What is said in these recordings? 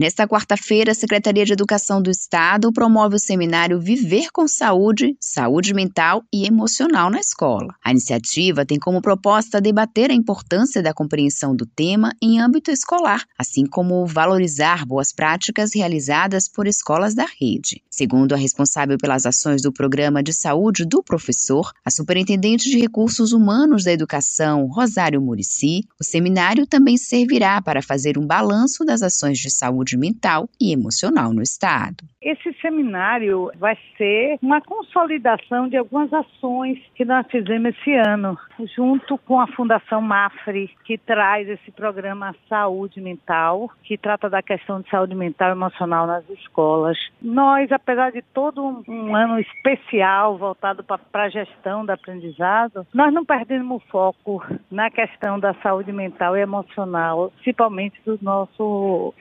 Nesta quarta-feira, a Secretaria de Educação do Estado promove o seminário Viver com Saúde, Saúde Mental e Emocional na Escola. A iniciativa tem como proposta debater a importância da compreensão do tema em âmbito escolar, assim como valorizar boas práticas realizadas por escolas da rede. Segundo a responsável pelas ações do Programa de Saúde do Professor, a Superintendente de Recursos Humanos da Educação, Rosário Murici, o seminário também servirá para fazer um balanço das ações de saúde mental e emocional no Estado. Esse seminário vai ser uma consolidação de algumas ações que nós fizemos esse ano, junto com a Fundação Mafre, que traz esse programa Saúde Mental, que trata da questão de saúde mental e emocional nas escolas. Nós, apesar de todo um ano especial voltado para a gestão do aprendizado, nós não perdemos foco na questão da saúde mental e emocional, principalmente dos nossos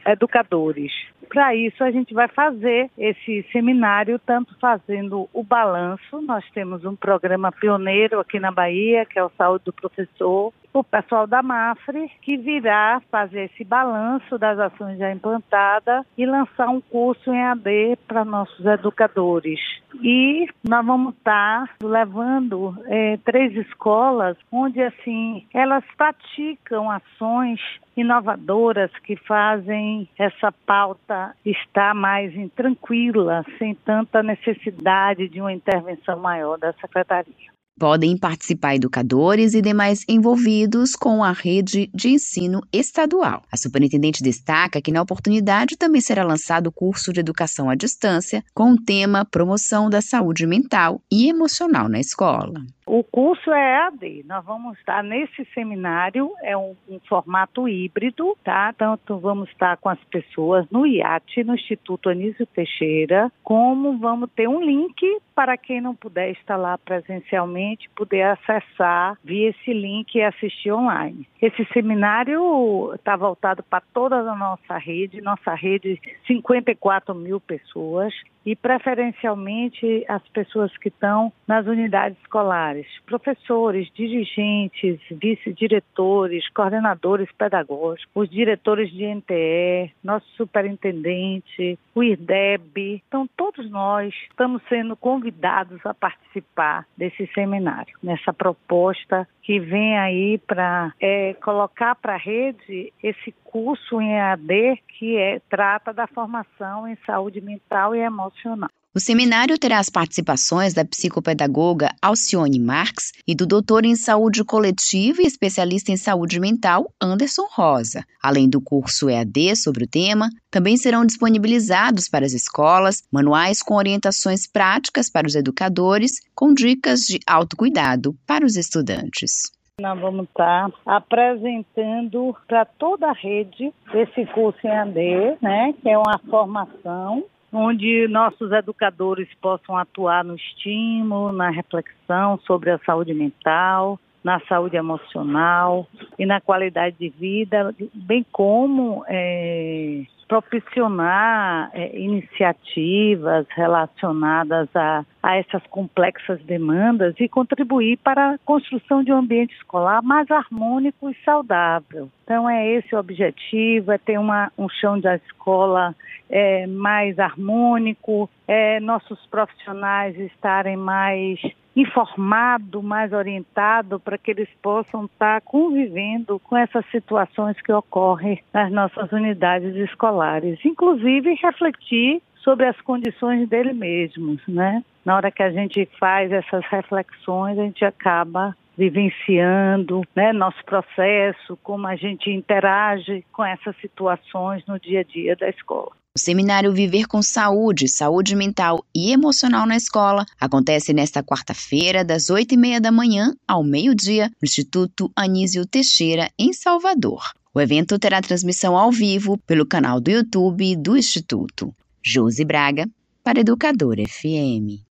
educadores. Para isso, a gente vai fazer esse seminário, tanto fazendo o balanço, nós temos um programa pioneiro aqui na Bahia, que é o Saúde do Professor, o pessoal da Mafre, que virá fazer esse balanço das ações já implantadas e lançar um curso em AD para nossos educadores. E nós vamos estar levando é, três escolas onde assim elas praticam ações inovadoras que fazem essa pauta estar mais tranquila, sem tanta necessidade de uma intervenção maior da secretaria. Podem participar educadores e demais envolvidos com a rede de ensino estadual. A superintendente destaca que na oportunidade também será lançado o curso de educação à distância com o tema Promoção da Saúde Mental e Emocional na Escola. O curso é EAD. Nós vamos estar nesse seminário, é um, um, formato híbrido, tá? Tanto vamos estar com as pessoas no IAT, no Instituto Anísio Teixeira, como vamos ter um link para quem não puder estar lá presencialmente, poder acessar via esse link e assistir online. Esse seminário está voltado para toda a nossa rede, nossa rede 54 mil pessoas e preferencialmente as pessoas que estão nas unidades escolares, professores, dirigentes, vice-diretores, coordenadores pedagógicos, os diretores de NTE, nosso superintendente, o IRDEB. Então, todos nós estamos sendo convidados a participar desse seminário, nessa proposta que vem aí para é, colocar para a rede esse curso em EAD que é, trata da formação em saúde mental e emocional. O seminário terá as participações da psicopedagoga Alcione Marx e do doutor em saúde coletiva e especialista em saúde mental Anderson Rosa. Além do curso EAD sobre o tema, também serão disponibilizados para as escolas manuais com orientações práticas para os educadores, com dicas de autocuidado para os estudantes. Nós vamos estar apresentando para toda a rede esse curso em AD, né, que é uma formação onde nossos educadores possam atuar no estímulo, na reflexão sobre a saúde mental, na saúde emocional e na qualidade de vida, bem como é, propiciar é, iniciativas relacionadas a, a essas complexas demandas e contribuir para a construção de um ambiente escolar mais harmônico e saudável. Então é esse o objetivo, é ter uma, um chão da escola é, mais harmônico, é, nossos profissionais estarem mais informado, mais orientado para que eles possam estar convivendo com essas situações que ocorrem nas nossas unidades escolares, inclusive refletir sobre as condições dele mesmos, né? Na hora que a gente faz essas reflexões, a gente acaba vivenciando né, nosso processo, como a gente interage com essas situações no dia a dia da escola. O seminário Viver com Saúde, Saúde Mental e Emocional na Escola acontece nesta quarta-feira, das oito e meia da manhã ao meio-dia, no Instituto Anísio Teixeira, em Salvador. O evento terá transmissão ao vivo pelo canal do YouTube do Instituto. Josi Braga, para Educador FM.